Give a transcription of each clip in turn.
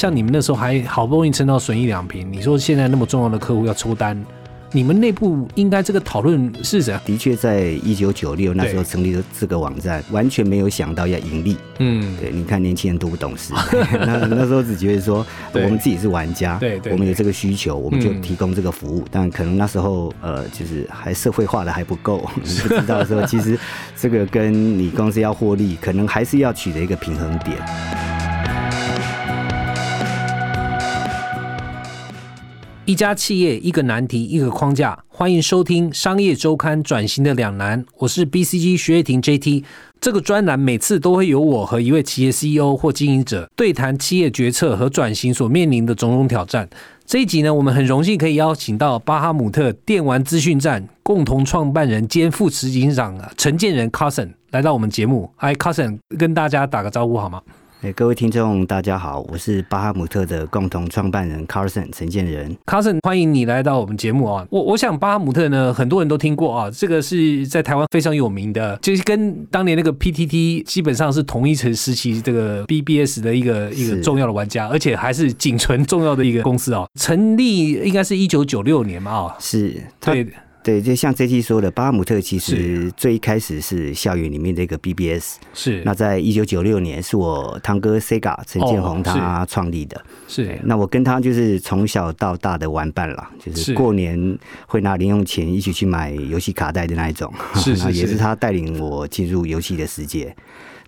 像你们那时候还好不容易撑到损益两平，你说现在那么重要的客户要抽单，你们内部应该这个讨论是怎样？的确，在一九九六那时候成立了这个网站，完全没有想到要盈利。嗯，对，你看年轻人多不懂事，那那时候只觉得说我们自己是玩家，对对，我们有这个需求，我们就提供这个服务。但可能那时候呃，就是还社会化的还不够，你不知道说其实这个跟你公司要获利，可能还是要取得一个平衡点。一家企业一个难题一个框架，欢迎收听《商业周刊》转型的两难。我是 BCG 徐业婷 JT。这个专栏每次都会有我和一位企业 CEO 或经营者对谈企业决策和转型所面临的种种挑战。这一集呢，我们很荣幸可以邀请到巴哈姆特电玩资讯站共同创办人兼副执行长陈建仁 Cousin 来到我们节目。嗨，Cousin，跟大家打个招呼好吗？哎，各位听众，大家好，我是巴哈姆特的共同创办人 Carson 陈建仁。Carson，欢迎你来到我们节目啊！我我想巴哈姆特呢，很多人都听过啊，这个是在台湾非常有名的，就是跟当年那个 PTT 基本上是同一层时期，这个 BBS 的一个一个重要的玩家，而且还是仅存重要的一个公司啊。成立应该是一九九六年嘛啊，是对。对，就像 J T 说的，巴姆特其实最一开始是校园里面的一个 B B S。是。那在一九九六年，是我堂哥 Sega 陈建宏他创立的。是。那我跟他就是从小到大的玩伴啦，就是过年会拿零用钱一起去买游戏卡带的那一种。是是 是。也是他带领我进入游戏的世界。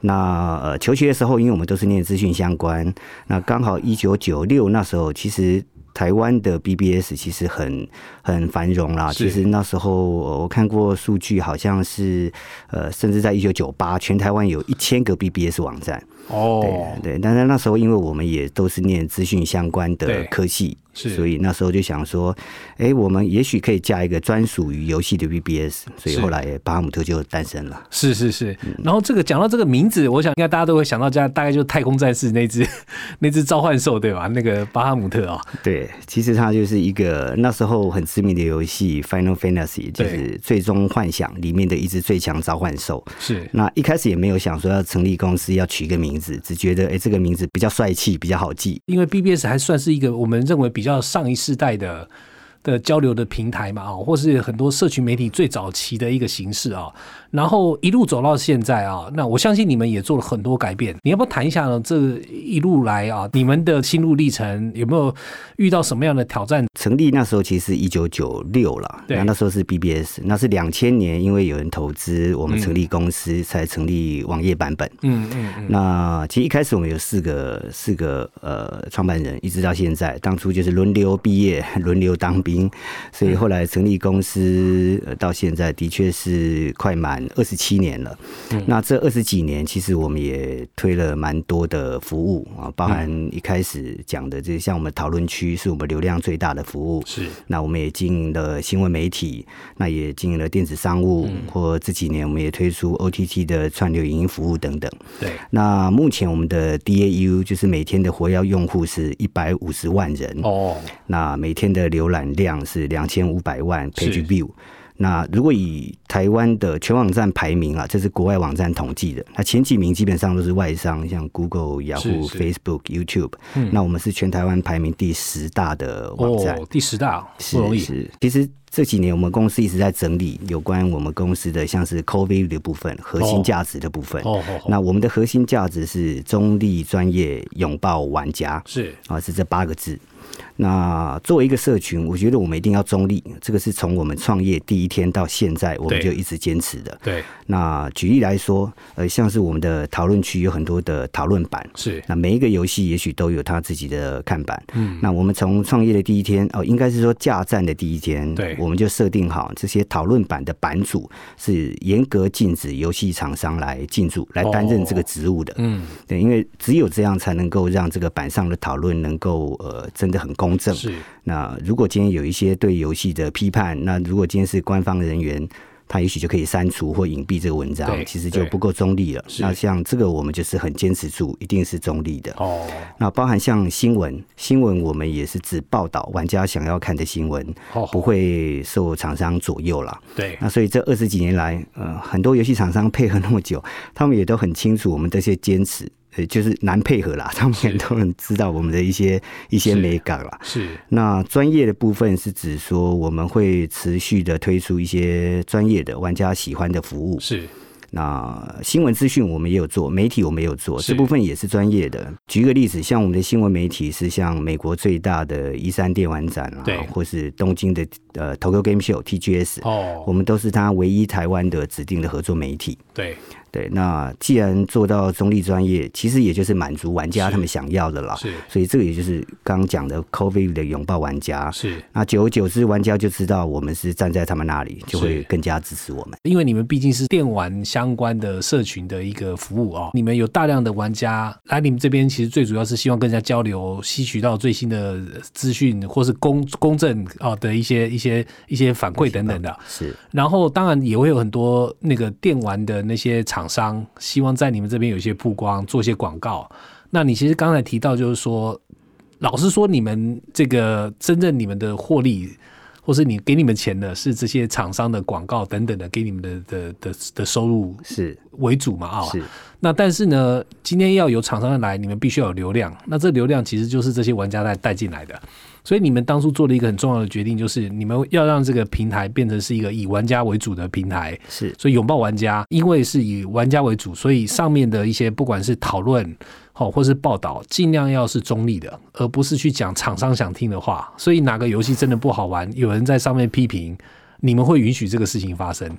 那呃，求学的时候，因为我们都是念资讯相关，那刚好一九九六那时候，其实。台湾的 BBS 其实很很繁荣啦。其实那时候我看过数据，好像是呃，甚至在一九九八，全台湾有一千个 BBS 网站。哦，对，但是那时候因为我们也都是念资讯相关的科系。是，所以那时候就想说，哎，我们也许可以加一个专属于游戏的 BBS，所以后来巴哈姆特就诞生了。是是是，然后这个讲到这个名字，我想应该大家都会想到，家大概就是太空战士那只 那只召唤兽对吧？那个巴哈姆特啊，对，其实它就是一个那时候很知名的游戏《Final Fantasy》，就是最终幻想里面的一只最强召唤兽。是，那一开始也没有想说要成立公司要取一个名字，只觉得哎这个名字比较帅气，比较好记。因为 BBS 还算是一个我们认为比。比较上一世代的。的交流的平台嘛，啊，或是很多社群媒体最早期的一个形式啊，然后一路走到现在啊，那我相信你们也做了很多改变。你要不要谈一下呢？这一路来啊，你们的心路历程有没有遇到什么样的挑战？成立那时候其实一九九六了，对，那时候是 BBS，那是两千年，因为有人投资，我们成立公司才成立网页版本。嗯嗯嗯。那其实一开始我们有四个四个呃创办人，一直到现在，当初就是轮流毕业，轮流当兵。所以后来成立公司，到现在的确是快满二十七年了。那这二十几年，其实我们也推了蛮多的服务啊，包含一开始讲的，这像我们讨论区是我们流量最大的服务。是。那我们也经营了新闻媒体，那也经营了电子商务，或这几年我们也推出 OTT 的串流影音服务等等。对。那目前我们的 DAU 就是每天的活跃用户是一百五十万人。哦。那每天的浏览量。量是两千五百万 page view。那如果以台湾的全网站排名啊，这是国外网站统计的，那前几名基本上都是外商，像 Google、Yahoo、Facebook、YouTube。那我们是全台湾排名第十大的网站，第十大不容易。其实这几年我们公司一直在整理有关我们公司的像是 Value 的部分，核心价值的部分。哦那我们的核心价值是中立、专业、拥抱玩家。是啊，是这八个字。那作为一个社群，我觉得我们一定要中立，这个是从我们创业第一天到现在，我们就一直坚持的。对。那举例来说，呃，像是我们的讨论区有很多的讨论版，是。那每一个游戏也许都有他自己的看板。嗯。那我们从创业的第一天，哦，应该是说架站的第一天，对，我们就设定好这些讨论版的版主是严格禁止游戏厂商来进驻、来担任这个职务的。嗯。对，因为只有这样才能够让这个板上的讨论能够呃真的很公正。是。那如果今天有一些对游戏的批判，那如果今天是官方人员，他也许就可以删除或隐蔽这个文章，其实就不够中立了。那像这个，我们就是很坚持住，一定是中立的。哦，那包含像新闻，新闻我们也是只报道玩家想要看的新闻，不会受厂商左右了。对，那所以这二十几年来，呃，很多游戏厂商配合那么久，他们也都很清楚我们这些坚持。呃就是难配合啦，他们很多人知道我们的一些一些美感啦。是那专业的部分是指说我们会持续的推出一些专业的玩家喜欢的服务。是那新闻资讯我们也有做，媒体我们也有做，这部分也是专业的。举个例子，像我们的新闻媒体是像美国最大的一三电玩展啊对，或是东京的呃 Tokyo Game Show TGS，、哦，我们都是他唯一台湾的指定的合作媒体。对对，那既然做到中立专业，其实也就是满足玩家他们想要的啦。是所以这个也就是刚刚讲的 COVID 的拥抱玩家。是，那久而久之，玩家就知道我们是站在他们那里，就会更加支持我们。因为你们毕竟是电玩相关的社群的一个服务哦，你们有大量的玩家来你们这边，其实最主要是希望跟人家交流，吸取到最新的资讯或是公公正啊的一些一些一些反馈等等的。是然后当然也会有很多那个电玩的那些厂商，希望在你们这边有一些曝光，做一些广告。那你其实刚才提到，就是说，老实说，你们这个真正你们的获利，或是你给你们钱的是这些厂商的广告等等的，给你们的的的的收入是为主嘛啊、是那但是呢，今天要有厂商来，你们必须要有流量。那这流量其实就是这些玩家带带进来的。所以你们当初做了一个很重要的决定，就是你们要让这个平台变成是一个以玩家为主的平台。是所以拥抱玩家，因为是以玩家为主，所以上面的一些不管是讨论好或是报道，尽量要是中立的，而不是去讲厂商想听的话。所以哪个游戏真的不好玩，有人在上面批评，你们会允许这个事情发生，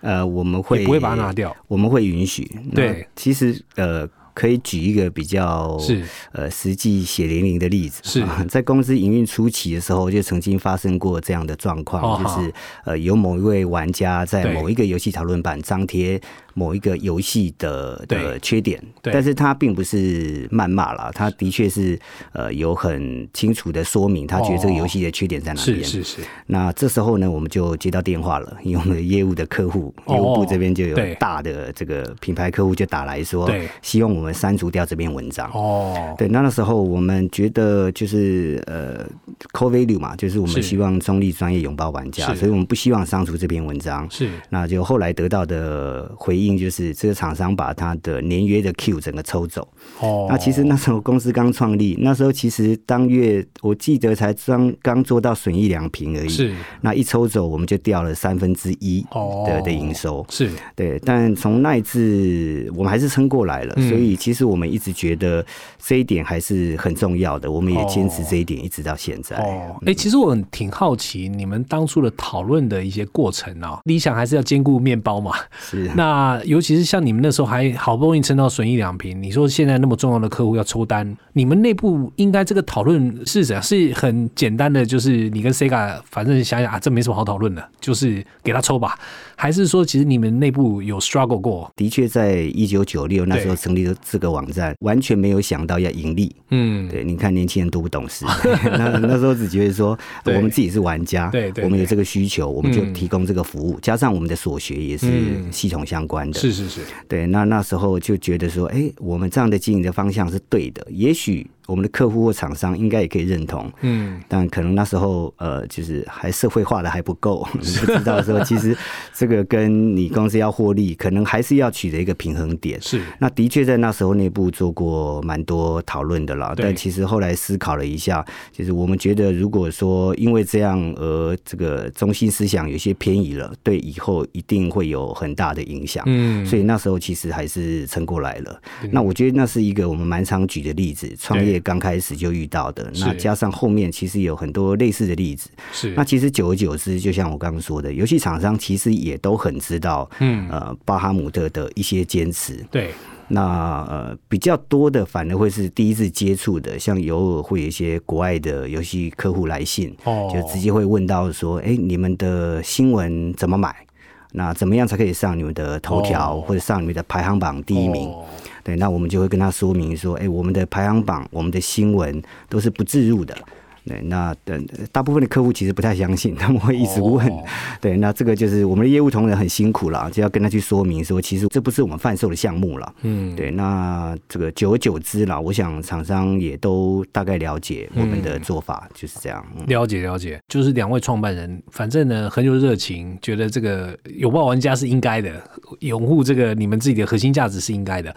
呃，我们会不会把它拿掉。我们会允许。对其实呃，可以举一个比较是。呃实际血淋淋的例子。是。啊 在公司营运初期的时候，就曾经发生过这样的状况，哦就是呃有某一位玩家在某一个游戏讨论版张贴某一个游戏的的缺点，对。但是他并不是谩骂啦，他的确是呃有很清楚的说明，他觉得这个游戏的缺点在哪边。是是是，那这时候呢，我们就接到电话了，因为我们的业务的客户，业务部这边就有大的这个品牌客户就打来说，希望我们删除掉这篇文章。哦，对，那那时候我们觉得就是呃，core value 嘛，就是我们希望中立专业拥抱玩家，所以我们不希望删除这篇文章。是。那就后来得到的回应就是，这个厂商把他的年约的 Q 整个抽走。哦，那其实那时候公司刚创立，那时候其实当月我记得才刚刚做到损益两平而已。是那一抽走，我们就掉了三分之一哦的的营收。是对，但从那一次我们还是撑过来了，嗯所以其实我们一直觉得这一点还是很重要的，我们也坚持哦这一点一直到现在。哦，哎、其实我很挺好奇你们当初的讨论的一些过程啊、理想还是要兼顾面包嘛。是那尤其是像你们那时候还好不容易撑到损益两平，你说现在那么重要的客户要抽单，你们内部应该这个讨论是怎样？是很简单的，就是你跟 Sega 反正想想啊，这没什么好讨论的，就是给他抽吧？还是说其实你们内部有 struggle 过？的确，在一九九六那时候成立了这个网站，完全没有想到要盈利。嗯，对，你看年轻人多不懂事，那那时候只觉得说我们自己是玩家，对对对。我们有这个需求，我们就嗯。提供这个服务，加上我们的所学也是嗯。系统相关的，是是是，对，那那时候就觉得说，哎、我们这样的经营的方向是对的，也许我们的客户或厂商应该也可以认同。嗯，但可能那时候，呃，就是还社会化的还不够，你 不知道说，其实这个跟你公司要获利，可能还是要取得一个平衡点。是那的确在那时候内部做过蛮多讨论的啦，但其实后来思考了一下，就是我们觉得如果说因为这样而这个中心思想有些偏移了，对以后一定会有很大的影响。嗯，所以那时候其实还是撑过来了。嗯那我觉得那是一个我们蛮常举的例子，创业对刚开始就遇到的。那加上后面其实有很多类似的例子。是那其实久而久之，就像我刚刚说的，游戏厂商其实也都很知道，嗯呃，巴哈姆特的一些坚持。对那呃比较多的反而会是第一次接触的，像偶尔会有一些国外的游戏客户来信，哦，就直接会问到说，哎、你们的新闻怎么买？那怎么样才可以上你们的头条、哦或者上你们的排行榜第一名？哦对，那我们就会跟他说明说，哎、我们的排行榜、我们的新闻都是不置入的。对，那等大部分的客户其实不太相信，他们会一直问。哦 对，那这个就是我们的业务同仁很辛苦了，就要跟他去说明说，其实这不是我们贩售的项目了。嗯，对，那这个久而久之啦，我想厂商也都大概了解我们的做法，就是这样。嗯了解了解，就是两位创办人，反正呢很有热情，觉得这个拥抱玩家是应该的，拥护这个你们自己的核心价值是应该的。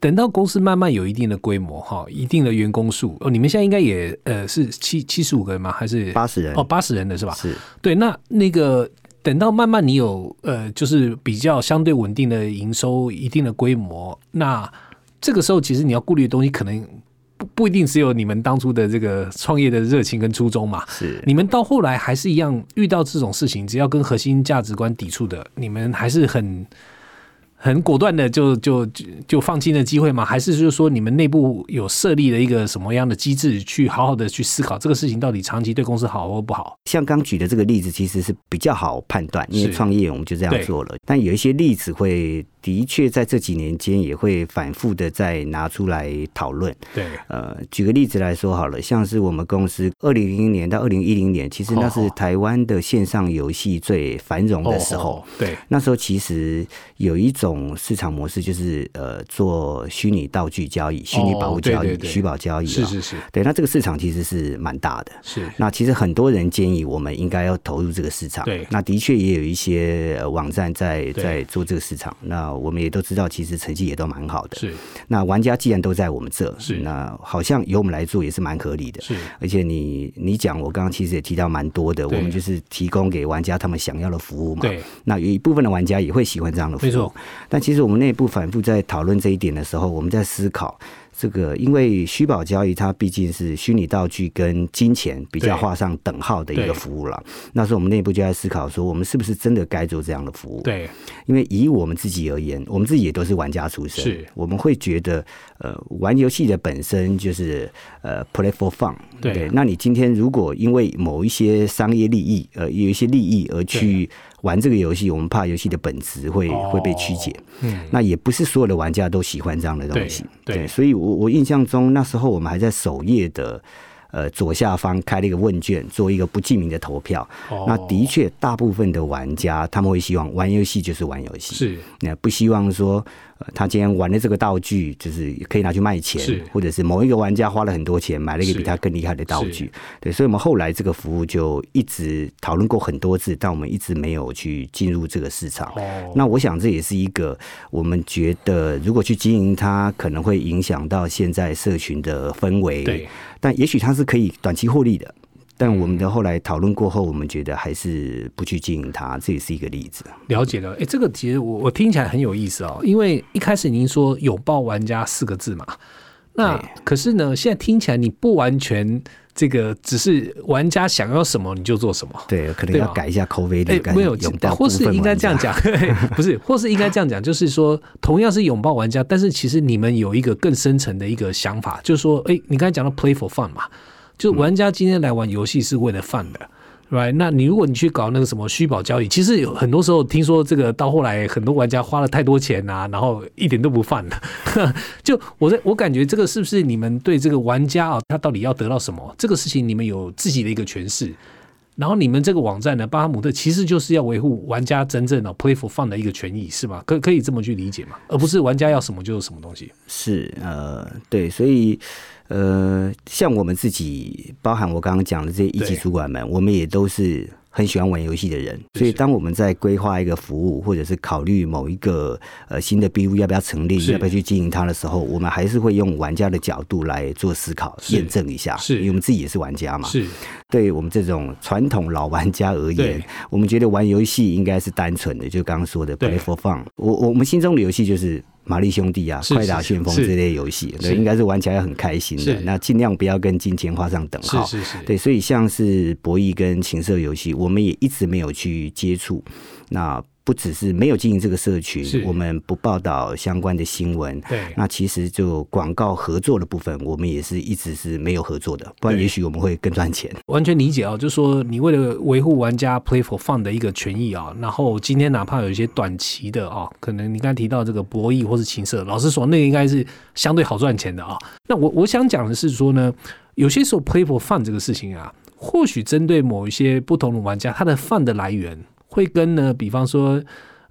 等到公司慢慢有一定的规模哈，一定的员工数哦，你们现在应该也呃是七七十五个人吗？还是八十人？哦，八十人的是吧？是对。那那个等到慢慢你有呃，就是比较相对稳定的营收，一定的规模，那这个时候其实你要顾虑的东西可能。不不一定只有你们当初的这个创业的热情跟初衷嘛？是你们到后来还是一样遇到这种事情，只要跟核心价值观抵触的，你们还是很。很果断的就就就就放弃那机会吗？还是就是说你们内部有设立了一个什么样的机制，去好好的去思考这个事情到底长期对公司好或不好？像刚举的这个例子，其实是比较好判断，因为创业我们就这样做了。但有一些例子会的确在这几年间也会反复的再拿出来讨论。对，呃，举个例子来说好了，像是我们公司二零零零年到二零一零年，其实那是台湾的线上游戏最繁荣的时候。对，那时候其实有一种。种市场模式就是呃做虚拟道具交易、虚拟宝物交易、虚宝交易，是是是，对。那这个市场其实是蛮大的，是。那其实很多人建议我们应该要投入这个市场，对。那的确也有一些网站在在做这个市场，那我们也都知道，其实成绩也都蛮好的，是。那玩家既然都在我们这，是。那好像由我们来做也是蛮合理的，是。而且你你讲，我刚刚其实也提到蛮多的，我们就是提供给玩家他们想要的服务嘛，对。那有一部分的玩家也会喜欢这样的服务，没错。但其实我们内部反复在讨论这一点的时候，我们在思考这个，因为虚宝交易它毕竟是虚拟道具跟金钱比较画上等号的一个服务了。那时候我们内部就在思考说，我们是不是真的该做这样的服务？对，因为以我们自己而言，我们自己也都是玩家出身，是，我们会觉得，呃，玩游戏的本身就是呃，play for fun。对，那你今天如果因为某一些商业利益，呃，有一些利益而去。玩这个游戏，我们怕游戏的本质会会被曲解。嗯，那也不是所有的玩家都喜欢这样的东西。对，所以我我印象中那时候我们还在首页的。呃，左下方开了一个问卷，做一个不记名的投票。那的确，大部分的玩家他们会希望玩游戏就是玩游戏，是那不希望说他今天玩的这个道具就是可以拿去卖钱，或者是某一个玩家花了很多钱买了一个比他更厉害的道具。对，所以我们后来这个服务就一直讨论过很多次，但我们一直没有去进入这个市场。那我想这也是一个我们觉得如果去经营它，可能会影响到现在社群的氛围。对。但也许它是可以短期获利的，但我们的后来讨论过后，我们觉得还是不去经营它，这也是一个例子。了解了，哎，这个其实我我听起来很有意思哦，因为一开始您说“拥抱玩家”四个字嘛，那可是呢，现在听起来你不完全这个，只是玩家想要什么你就做什么，对，可能要改一下口碑的，没有拥抱，或是应该这样讲，不是，或是应该这样讲，就是说，同样是拥抱玩家，但是其实你们有一个更深层的一个想法，就是说，哎，你刚才讲到 play for fun 嘛，就玩家今天来玩游戏是为了饭的。right？那你如果你去搞那个什么虚宝交易，其实有很多时候听说这个到后来很多玩家花了太多钱啊，然后一点都不犯的。就我在我感觉这个是不是你们对这个玩家啊，他到底要得到什么？这个事情你们有自己的一个诠释。然后你们这个网站呢，巴哈姆特其实就是要维护玩家真正的 playful fun 的一个权益，是吗？可可以这么去理解吗？而不是玩家要什么就是什么东西。是呃，对，所以。呃，像我们自己，包含我刚刚讲的这些一级主管们，我们也都是很喜欢玩游戏的人。所以，当我们在规划一个服务，或者是考虑某一个呃新的 BU 要不要成立，要不要去经营它的时候，我们还是会用玩家的角度来做思考，验证一下。是，因为我们自己也是玩家嘛。是，对我们这种传统老玩家而言，我们觉得玩游戏应该是单纯的，就刚刚说的 play for fun。我我们心中的游戏就是。玛丽兄弟啊，快打旋风这类游戏，对，应该是玩起来很开心的。那尽量不要跟金钱画上等号。是是是，对，所以像是博弈跟情色游戏，我们也一直没有去接触。那不只是没有经营这个社群，我们不报道相关的新闻。对，那其实就广告合作的部分，我们也是一直是没有合作的，不然也许我们会更赚钱。完全理解啊，就是说你为了维护玩家 play for fun 的一个权益啊，然后今天哪怕有一些短期的啊，可能你刚才提到这个博弈或是情色，老实说，那个应该是相对好赚钱的啊。那我我想讲的是说呢，有些时候 play for fun 这个事情啊，或许针对某一些不同的玩家，他的 fun 的来源。会跟呢，比方说，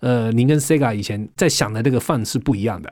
呃，您跟 Sega 以前在想的那个饭是不一样的。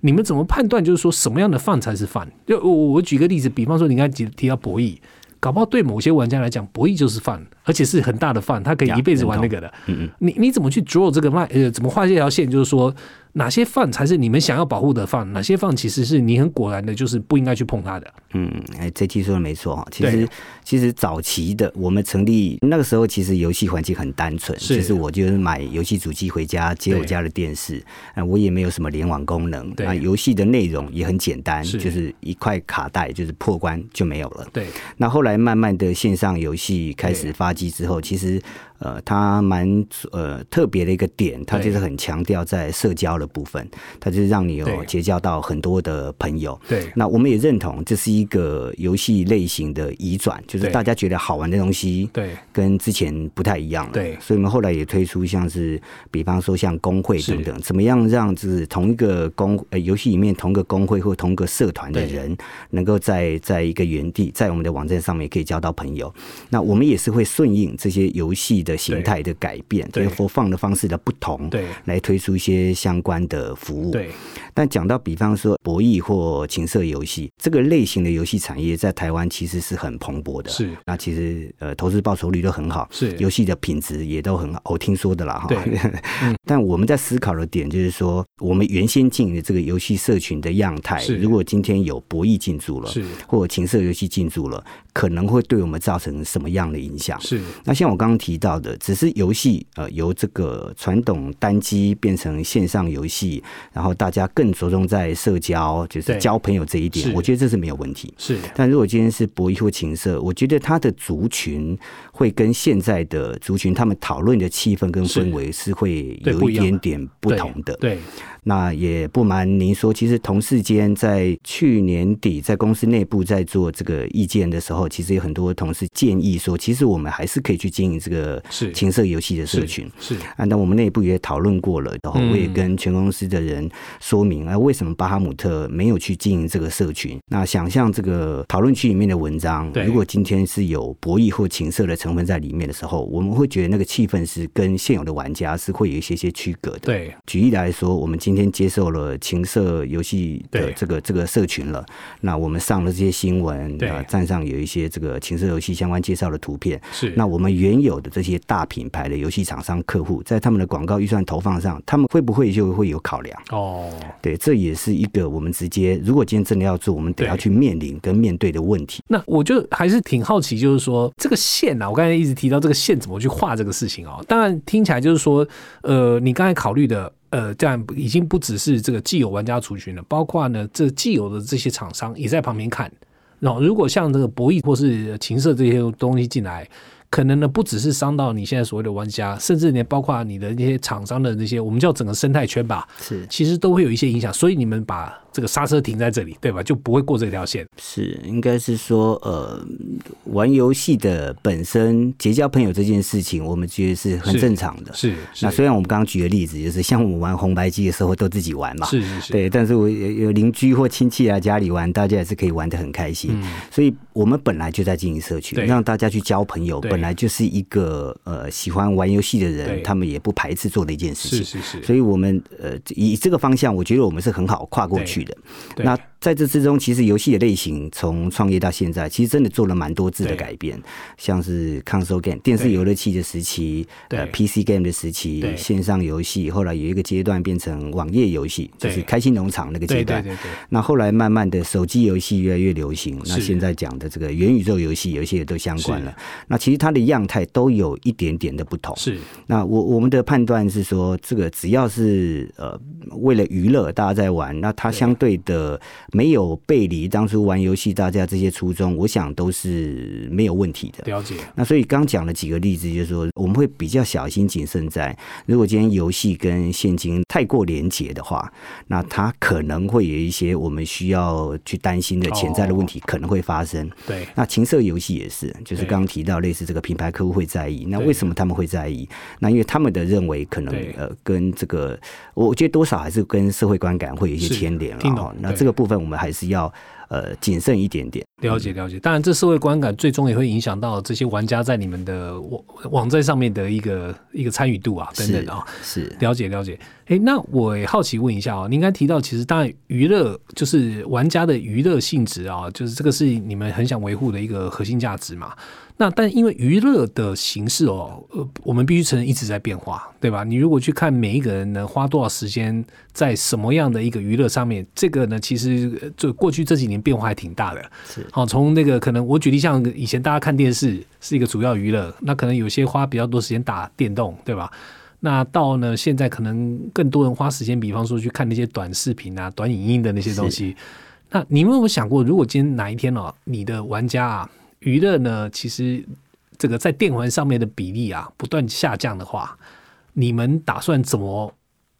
你们怎么判断，就是说什么样的饭才是饭？就我我举个例子，比方说，你刚才提提到博弈，搞不好对某些玩家来讲，博弈就是饭，而且是很大的饭，他可以一辈子玩那个的。嗯嗯。你你怎么去 draw 这个脉？呃，怎么画这条线？就是说，哪些饭才是你们想要保护的饭，哪些饭其实是你很果然的，就是不应该去碰它的。嗯，哎，这期说的没错哈。其实，其实早期的我们成立那个时候，其实游戏环境很单纯，其实我就是买游戏主机回家接我家的电视，啊，我也没有什么联网功能，那游戏的内容也很简单，就是一块卡带，就是破关就没有了。对。那后来慢慢的线上游戏开始发迹之后，其实。呃，它蛮呃特别的一个点，它就是很强调在社交的部分，它就是让你有结交到很多的朋友。对，那我们也认同这是一个游戏类型的移转，就是大家觉得好玩的东西，对，跟之前不太一样了。对，所以我们后来也推出像是，比方说像工会等等，怎么样让就是同一个工呃游戏里面同个工会或同个社团的人，能够在在一个原地，在我们的网站上面可以交到朋友。那我们也是会顺应这些游戏。的形态的改变，对播放的方式的不同，对，来推出一些相关的服务。对，但讲到比方说博弈或情色游戏这个类型的游戏产业，在台湾其实是很蓬勃的。是，那其实呃，投资报酬率都很好，是，游戏的品质也都很好。我听说的啦，哈。对。但我们在思考的点就是说，我们原先进的这个游戏社群的样态，如果今天有博弈进驻了，是，或者情色游戏进驻了，可能会对我们造成什么样的影响？是。那像我刚刚提到。的只是游戏，呃，由这个传统单机变成线上游戏，然后大家更着重在社交，就是交朋友这一点，我觉得这是没有问题。是，但如果今天是博弈或情色，我觉得它的族群会跟现在的族群他们讨论的气氛跟氛围是会有一点点不同的。对。那也不瞒您说，其实同事间在去年底在公司内部在做这个意见的时候，其实有很多同事建议说，其实我们还是可以去经营这个情色游戏的社群。是啊，那我们内部也讨论过了，然后我也跟全公司的人说明啊，为什么巴哈姆特没有去经营这个社群？那想象这个讨论区里面的文章，如果今天是有博弈或情色的成分在里面的时候，我们会觉得那个气氛是跟现有的玩家是会有一些些区隔的。对，举例来说，我们今天接受了情色游戏的这个这个社群了，那我们上了这些新闻，啊，站上有一些这个情色游戏相关介绍的图片，是那我们原有的这些大品牌的游戏厂商客户，在他们的广告预算投放上，他们会不会就会有考量？哦，对，这也是一个我们直接，如果今天真的要做，我们得要去面临跟面对的问题。那我就还是挺好奇，就是说这个线啊，我刚才一直提到这个线怎么去画这个事情哦。当然听起来就是说，呃，你刚才考虑的。呃，这样已经不只是这个既有玩家族群了，包括呢，这既有的这些厂商也在旁边看。然后，如果像这个博弈或是情色这些东西进来，可能呢不只是伤到你现在所谓的玩家，甚至连包括你的那些厂商的那些，我们叫整个生态圈吧，是其实都会有一些影响。所以你们把。这个刹车停在这里，对吧？就不会过这条线。是，应该是说，呃，玩游戏的本身结交朋友这件事情，我们觉得是很正常的。是。那虽然我们刚刚举的例子，就是像我们玩红白机的时候都自己玩嘛，是是是。对，但是我有邻居或亲戚来家里玩，大家也是可以玩的很开心。嗯。所以我们本来就在经营社区，让大家去交朋友，本来就是一个呃喜欢玩游戏的人，他们也不排斥做的一件事情。是是是。所以我们呃以这个方向，我觉得我们是很好跨过去的。那在这之中，其实游戏的类型从创业到现在，其实真的做了蛮多次的改变，像是 console game 电视游乐器的时期，呃 PC game 的时期，线上游戏，后来有一个阶段变成网页游戏，就是开心农场那个阶段。那后来慢慢的手机游戏越来越流行，那现在讲的这个元宇宙游戏，有一些也都相关了。那其实它的样态都有一点点的不同。是。那我我们的判断是说，这个只要是呃为了娱乐大家在玩，那它相对的。没有背离当初玩游戏大家这些初衷，我想都是没有问题的。了解。那所以刚讲了几个例子，就是说我们会比较小心谨慎，在如果今天游戏跟现金太过连结的话，那它可能会有一些我们需要去担心的潜在的问题可能会发生。对。那情色游戏也是，就是刚刚提到类似这个品牌客户会在意，那为什么他们会在意？那因为他们的认为可能呃跟这个，我觉得多少还是跟社会观感会有一些牵连了。那这个部分。我们还是要呃谨慎一点点。了解了解，当然这社会观感最终也会影响到这些玩家在你们的网网站上面的一个一个参与度啊等等的啊。是了解了解。哎，那我也好奇问一下啊，您刚提到其实当然娱乐就是玩家的娱乐性质啊，就是这个是你们很想维护的一个核心价值嘛。那但因为娱乐的形式哦，呃，我们必须承认一直在变化，对吧？你如果去看每一个人能，花多少时间在什么样的一个娱乐上面，这个呢，其实就过去这几年变化还挺大的。是，好，从那个可能我举例，像以前大家看电视是一个主要娱乐，那可能有些花比较多时间打电动，对吧？那到呢现在可能更多人花时间，比方说去看那些短视频啊、短影音的那些东西。那你们有没有想过，如果今天哪一天哦，你的玩家啊？娱乐呢，其实这个在电玩上面的比例啊不断下降的话，你们打算怎么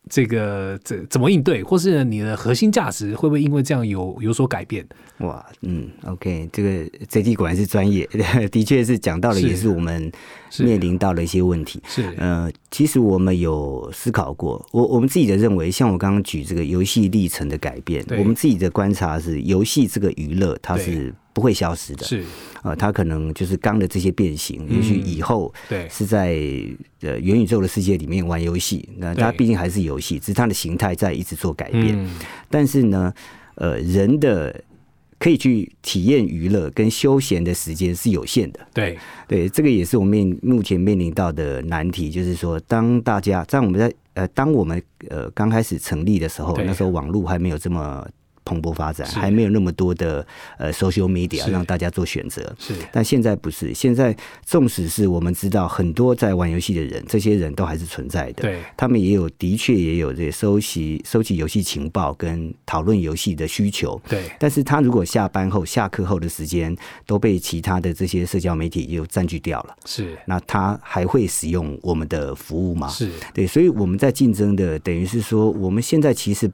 这个这怎么应对，或是你的核心价值会不会因为这样有有所改变？哇，嗯，OK，这个 JD 果然是专业，的确是讲到了，也是我们面临到了一些问题。是，呃，其实我们有思考过，我我们自己的认为，像我刚刚举这个游戏历程的改变，我们自己的观察是，游戏这个娱乐它是。不会消失的，是。呃，它可能就是刚的这些变形，也许以后对。是在呃元宇宙的世界里面玩游戏，那它毕竟还是游戏，只是它的形态在一直做改变。但是呢，呃，人的可以去体验娱乐跟休闲的时间是有限的。对。对，这个也是我们面目前面临到的难题，就是说，当大家在我们在呃，当我们呃刚开始成立的时候，那时候网络还没有这么。蓬勃发展，还没有那么多的呃 social media 让大家做选择。是，但现在不是。现在纵使是我们知道很多在玩游戏的人，这些人都还是存在的。对，他们也有的确也有这收集收集游戏情报跟讨论游戏的需求。对，但是他如果下班后、下课后的时间都被其他的这些社交媒体又占据掉了，是，那他还会使用我们的服务吗？是对，所以我们在竞争的，等于是说，我们现在其实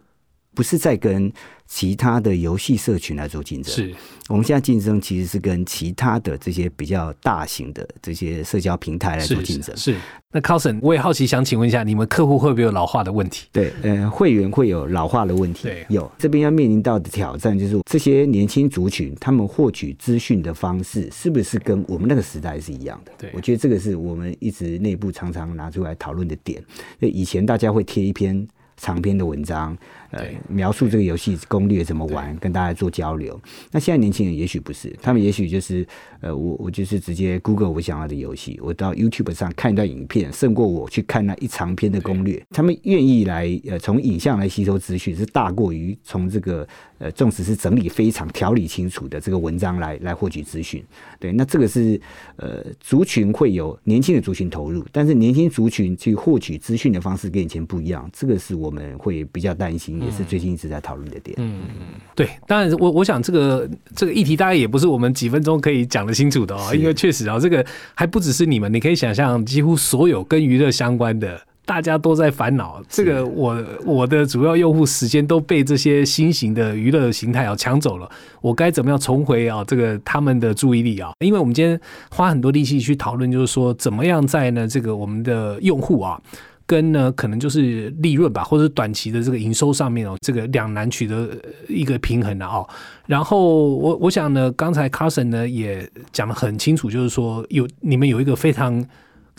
不是在跟。其他的游戏社群来做竞争，是我们现在竞争其实是跟其他的这些比较大型的这些社交平台来做竞争。是那 Cousin，我也好奇想请问一下，你们客户会不会有老化的问题？对，呃，会员会有老化的问题。对，有这边要面临到的挑战就是这些年轻族群他们获取资讯的方式是不是跟我们那个时代是一样的？对，我觉得这个是我们一直内部常常拿出来讨论的点。以前大家会贴一篇长篇的文章。呃，描述这个游戏攻略怎么玩，跟大家做交流。那现在年轻人也许不是，他们也许就是，呃，我我就是直接 Google 我想要的游戏，我到 YouTube 上看一段影片，胜过我去看那一长篇的攻略。他们愿意来呃从影像来吸收资讯，是大过于从这个呃，纵使是整理非常条理清楚的这个文章来来获取资讯。对，那这个是呃族群会有年轻的族群投入，但是年轻族群去获取资讯的方式跟以前不一样，这个是我们会比较担心。也是最近一直在讨论的点。嗯嗯，对，当然我我想这个这个议题大概也不是我们几分钟可以讲得清楚的哦，因为确实啊，这个还不只是你们，你可以想象，几乎所有跟娱乐相关的，大家都在烦恼。这个我我的主要用户时间都被这些新型的娱乐形态啊抢走了，我该怎么样重回啊这个他们的注意力啊？因为我们今天花很多力气去讨论，就是说怎么样在呢这个我们的用户啊。跟呢，可能就是利润吧，或者短期的这个营收上面哦，这个两难取得一个平衡的哦。然后我我想呢，刚才 Carson 呢也讲的很清楚，就是说有你们有一个非常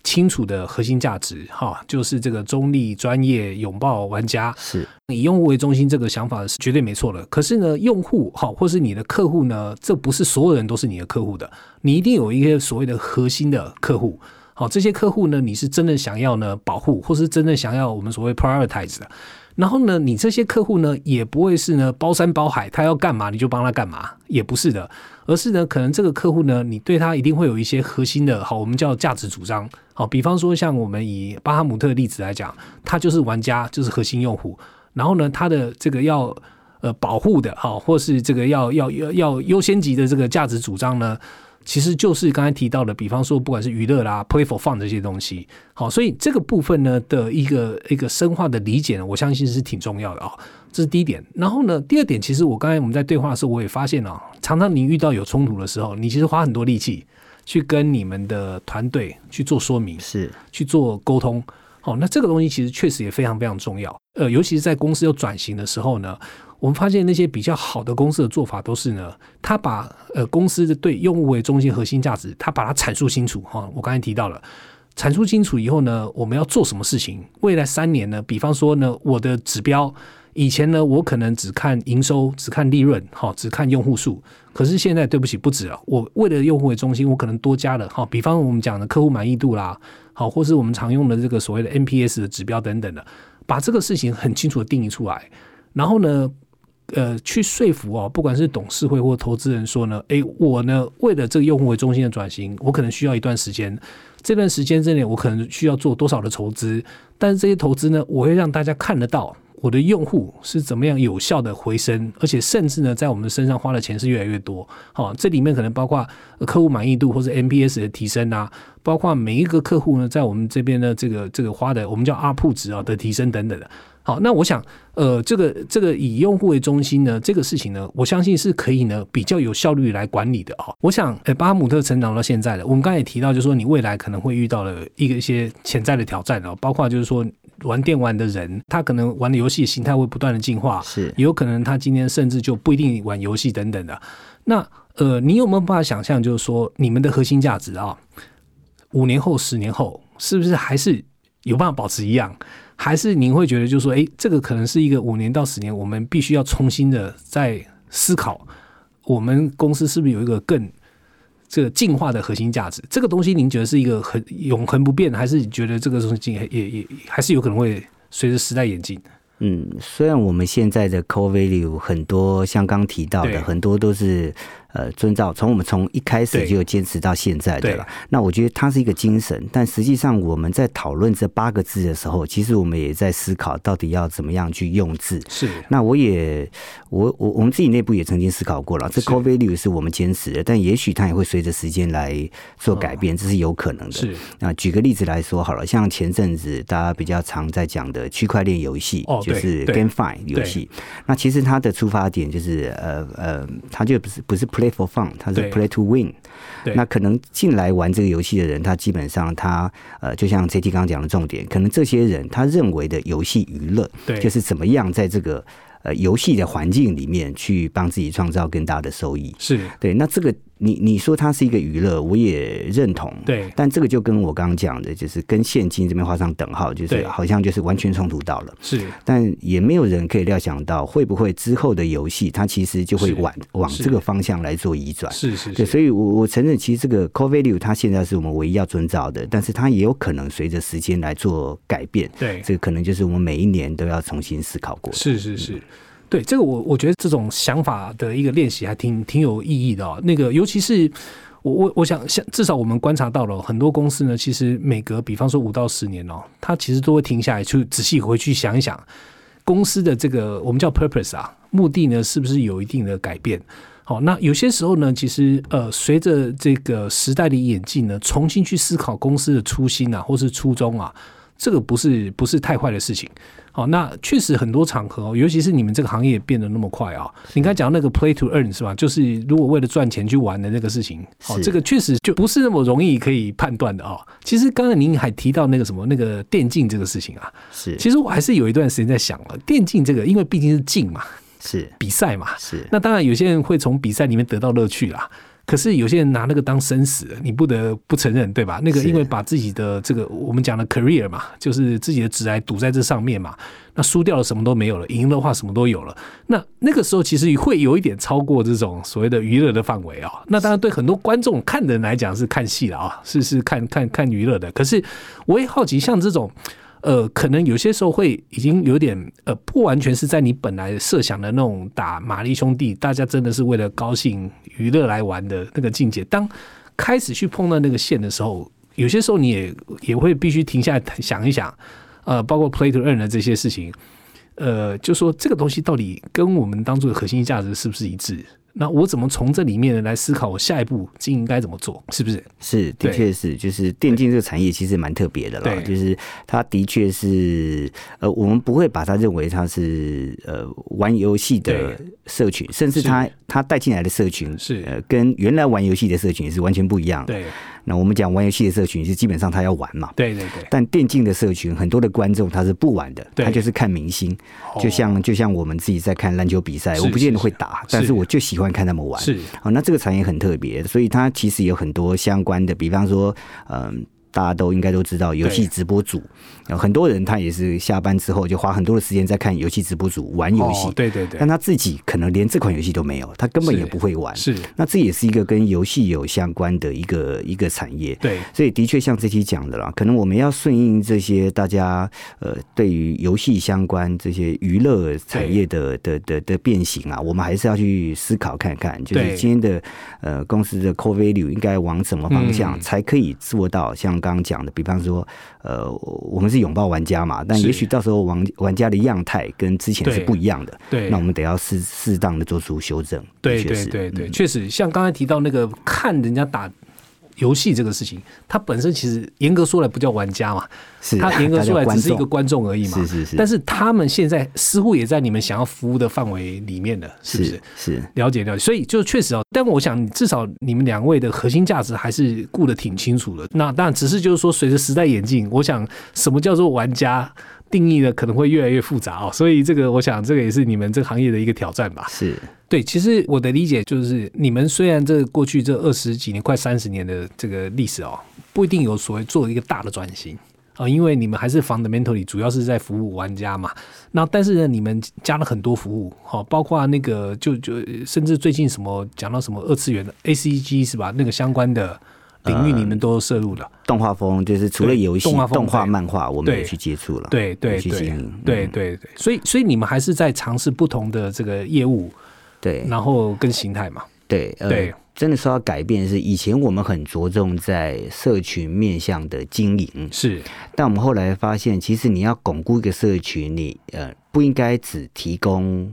清楚的核心价值哈，就是这个中立、专业、拥抱玩家，是以用户为中心这个想法是绝对没错的。可是呢，用户好，或是你的客户呢，这不是所有人都是你的客户的，你一定有一些所谓的核心的客户。好，这些客户呢，你是真的想要呢保护，或是真的想要我们所谓 prioritize 的。然后呢，你这些客户呢，也不会是呢包山包海，他要干嘛你就帮他干嘛，也不是的，而是呢，可能这个客户呢，你对他一定会有一些核心的，好，我们叫价值主张。好，比方说像我们以巴哈姆特的例子来讲，他就是玩家，就是核心用户。然后呢，他的这个要呃保护的，好，或是这个要要要要优先级的这个价值主张呢？其实就是刚才提到的，比方说不管是娱乐啦、play for fun 这些东西，好，所以这个部分呢的一个一个深化的理解呢，我相信是挺重要的啊。这是第一点。然后呢，第二点，其实我刚才我们在对话的时候，我也发现啊，常常你遇到有冲突的时候，你其实花很多力气去跟你们的团队去做说明，是去做沟通。好，那这个东西其实确实也非常非常重要。呃，尤其是在公司要转型的时候呢。我们发现那些比较好的公司的做法都是呢，他把呃公司的对用户为中心核心价值，他把它阐述清楚哈。我刚才提到了。阐述清楚以后呢，我们要做什么事情？未来三年呢，比方说呢，我的指标以前呢，我可能只看营收，只看利润，好，只看用户数。可是现在，对不起，不止了。我为了用户为中心，我可能多加了好，比方我们讲的客户满意度啦，好，或是我们常用的这个所谓的 NPS 的指标等等的，把这个事情很清楚的定义出来，然后呢，呃，去说服哦，不管是董事会或投资人说呢，诶，我呢为了这个用户为中心的转型，我可能需要一段时间。这段时间之内，我可能需要做多少的投资？但是这些投资呢，我会让大家看得到我的用户是怎么样有效的回升，而且甚至呢，在我们身上花的钱是越来越多。好，这里面可能包括客户满意度或者 NPS 的提升啊，包括每一个客户呢，在我们这边的这个这个花的我们叫 UP 值啊的提升等等的。好，那我想，呃，这个这个以用户为中心呢，这个事情呢，我相信是可以呢比较有效率来管理的啊。我想，巴姆特成长到现在了，我们刚才也提到，就是说你未来可能会遇到了一个一些潜在的挑战哦，包括就是说玩电玩的人，他可能玩的游戏形态会不断的进化，是有可能他今天甚至就不一定玩游戏等等的。那呃，你有没有办法想象，就是说你们的核心价值啊，五年后、十年后，是不是还是有办法保持一样？还是您会觉得，就是说，哎，这个可能是一个五年到十年，我们必须要重新的在思考，我们公司是不是有一个更这个进化的核心价值？这个东西，您觉得是一个很永恒不变，还是觉得这个东西也也也还是有可能会随着时代演进？嗯，虽然我们现在的 core value 很多，像刚提到的，很多都是。呃，遵照从我们从一开始就坚持到现在的了。那我觉得它是一个精神，但实际上我们在讨论这八个字的时候，其实我们也在思考到底要怎么样去用字。是。那我也我我我们自己内部也曾经思考过了，这 core value 是我们坚持的，但也许它也会随着时间来做改变，这是有可能的。是。那举个例子来说好了，像前阵子大家比较常在讲的区块链游戏，就是 GameFi 游戏。那其实它的出发点就是呃呃，它就不是不是 play。Play for fun，它是 Play to win。那可能进来玩这个游戏的人，他基本上他呃，就像 JT 刚刚讲的重点，可能这些人他认为的游戏娱乐，就是怎么样在这个。呃，游戏的环境里面去帮自己创造更大的收益，是对。那这个你你说它是一个娱乐，我也认同。对，但这个就跟我刚刚讲的，就是跟现金这边画上等号，就是好像就是完全冲突到了。是，但也没有人可以料想到会不会之后的游戏，它其实就会往往这个方向来做移转。是是，对。所以我我承认，其实这个 core value 它现在是我们唯一要遵照的，但是它也有可能随着时间来做改变。对，这个可能就是我们每一年都要重新思考过。是是是。对这个，我我觉得这种想法的一个练习还挺挺有意义的哦。那个，尤其是我我我想，像至少我们观察到了很多公司呢，其实每隔比方说五到十年哦，它其实都会停下来去仔细回去想一想公司的这个我们叫 purpose 啊，目的呢是不是有一定的改变？好，那有些时候呢，其实呃，随着这个时代的演进呢，重新去思考公司的初心啊，或是初衷啊，这个不是不是太坏的事情。好，那确实很多场合，尤其是你们这个行业变得那么快啊！你刚才讲那个 play to earn 是吧？就是如果为了赚钱去玩的那个事情，好，这个确实就不是那么容易可以判断的啊。其实刚才您还提到那个什么那个电竞这个事情啊，是，其实我还是有一段时间在想了，电竞这个，因为毕竟是竞嘛，是比赛嘛，是。那当然有些人会从比赛里面得到乐趣啦。可是有些人拿那个当生死，你不得不承认，对吧？那个因为把自己的这个我们讲的 career 嘛，就是自己的职来赌在这上面嘛，那输掉了什么都没有了，赢的话什么都有了。那那个时候其实会有一点超过这种所谓的娱乐的范围啊。那当然对很多观众看的人来讲是看戏了啊，是是看看看娱乐的。可是我也好奇，像这种。呃，可能有些时候会已经有点呃，不完全是在你本来设想的那种打玛丽兄弟，大家真的是为了高兴娱乐来玩的那个境界。当开始去碰到那个线的时候，有些时候你也也会必须停下来想一想，呃，包括 play to earn 的这些事情，呃，就说这个东西到底跟我们当初的核心价值是不是一致？那我怎么从这里面来思考我下一步经营该怎么做？是不是？是，的确是，就是电竞这个产业其实蛮特别的啦。就是它的确是，呃，我们不会把它认为它是呃玩游戏的社群，甚至它它带进来的社群是呃跟原来玩游戏的社群是完全不一样。对。那我们讲玩游戏的社群是基本上他要玩嘛，对对对，但电竞的社群很多的观众他是不玩的，他就是看明星，哦。就像就像我们自己在看篮球比赛，我不见得会打，但是我就喜欢看他们玩。是。啊，那这个产业很特别，所以它其实有很多相关的，比方说，嗯、大家都应该都知道，游戏直播主，呃很多人他也是下班之后就花很多的时间在看游戏直播组玩游戏，哦对对对。但，他自己可能连这款游戏都没有，他根本也不会玩。是，那这也是一个跟游戏有相关的一个一个产业。对。所以的确像这期讲的啦，可能我们要顺应这些大家呃对于游戏相关这些娱乐产业的的的的变形啊，我们还是要去思考看看，就是今天的呃公司的 core value 应该往什么方向嗯。才可以做到像刚刚讲的，比方说呃我们是拥抱玩家嘛，但也许到时候玩玩家的样态跟之前是不一样的，对。那我们得要适适当的做出修正。对对对对，嗯。确实，像刚才提到那个看人家打游戏这个事情，它本身其实严格说来不叫玩家嘛，是他严格说来只是一个观观众而已嘛。是是是但是他们现在似乎也在你们想要服务的范围里面了，是不是？是了解了解，所以就确实哦，但我想至少你们两位的核心价值还是顾得挺清楚的。那当然，只是就是说，随着时代演进，我想什么叫做玩家定义的可能会越来越复杂哦。所以这个，我想这个也是你们这个行业的一个挑战吧。是对，其实我的理解就是，你们虽然这过去这二十几年、快三十年的这个历史哦，不一定有所谓做一个大的转型啊、因为你们还是 fundamentally 主要是在服务玩家嘛。那但是呢，你们加了很多服务，好、包括那个就就甚至最近什么讲到什么二次元的 ACG 是吧？那个相关的领域你们都涉入了。动画风，就是除了对游戏、动画漫画，我们也去接触了。对对对对对对，所以所以你们还是在尝试不同的这个业务，对。然后跟形态嘛。对呃对。真的说要改变是，以前我们很着重在社群面向的经营，是。但我们后来发现，其实你要巩固一个社群，你呃不应该只提供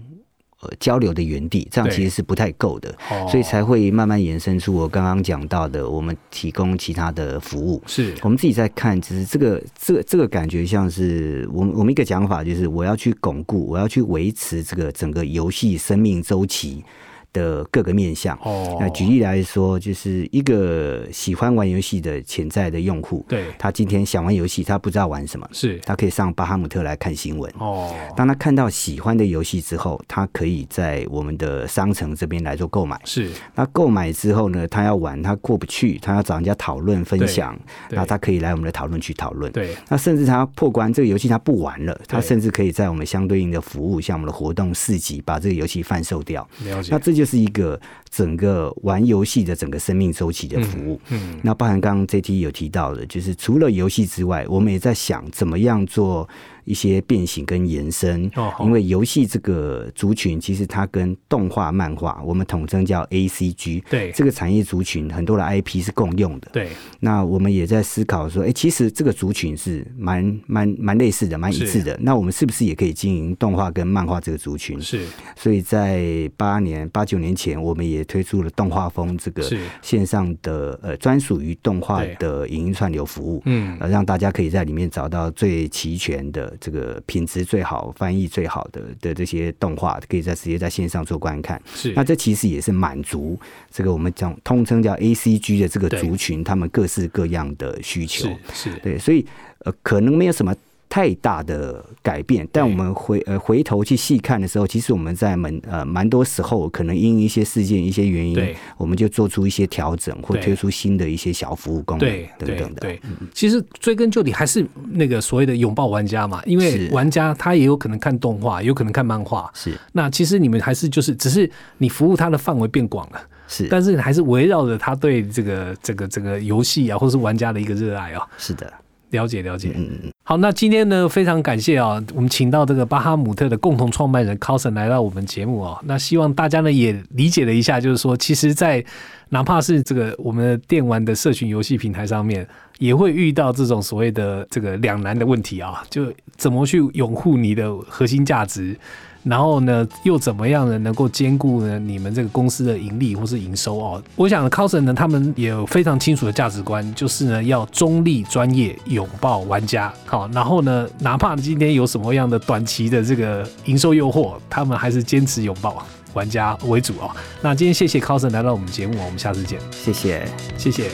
呃交流的原地，这样其实是不太够的。哦所以才会慢慢延伸出我刚刚讲到的，我们提供其他的服务。是我们自己在看，只是这个这个这个感觉像是我们我们一个讲法，就是我要去巩固，我要去维持这个整个游戏生命周期的各个面向。哦那举例来说，就是一个喜欢玩游戏的潜在的用户，对他今天想玩游戏，他不知道玩什么，是他可以上巴哈姆特来看新闻。哦当他看到喜欢的游戏之后，他可以在我们的商城这边来做购买。是那购买之后呢，他要玩，他过不去，他要找人家讨论分享，那他可以来我们的讨论区讨论。对那甚至他破关这个游戏他不玩了，他甚至可以在我们相对应的服务，像我们的活动市集，把这个游戏贩售掉。了解那这就是一个整个玩游戏的整个生命周期的服务。嗯那包含刚刚 JT 有提到的，就是除了游戏之外，我们也在想怎么样做一些变形跟延伸。哦因为游戏这个族群，其实它跟动画、漫画，我们统称叫 ACG。对这个产业族群很多的 IP 是共用的。对那我们也在思考说，哎、其实这个族群是蛮蛮蛮类似的，蛮一致的。那我们是不是也可以经营动画跟漫画这个族群？是所以在八年、八九年前，我们也推出了动画风这个线上的呃专属于动画的影音串流服务。嗯呃，让大家可以在里面找到最齐全的这个品质最好、翻译最好的的这些动画，可以在直接在线上做观看。是那这其实也是满足这个我们讲通称叫 A C G 的这个族群，他们各式各样的需求。是是对，所以呃，可能没有什么太大的改变，但我们回呃回头去细看的时候，其实我们在蛮呃蛮多时候，可能因一些事件、一些原因对，我们就做出一些调整，或推出新的一些小服务功能等等的。对，其实追根究底还是那个所谓的拥抱玩家嘛，因为玩家他也有可能看动画，有可能看漫画。是。那其实你们还是就是，只是你服务他的范围变广了，是。但是还是围绕着他对这个这个这个游戏啊，或是玩家的一个热爱啊、是的，了解了解。嗯嗯嗯，好，那今天呢，非常感谢啊，我们请到这个巴哈姆特的共同创办人 Cousin 来到我们节目哦。那希望大家呢也理解了一下，就是说，其实，在哪怕是这个我们的电玩的社群游戏平台上面，也会遇到这种所谓的这个两难的问题啊，就怎么去拥护你的核心价值。然后呢，又怎么样呢？能够兼顾呢你们这个公司的盈利或是营收哦？我想 Cousin 呢，他们也有非常清楚的价值观，就是呢要中立、专业、拥抱玩家。好，然后呢，哪怕今天有什么样的短期的这个营收诱惑，他们还是坚持拥抱玩家为主哦。那今天谢谢 Cousin 来到我们节目哦，我们下次见，谢谢。谢谢。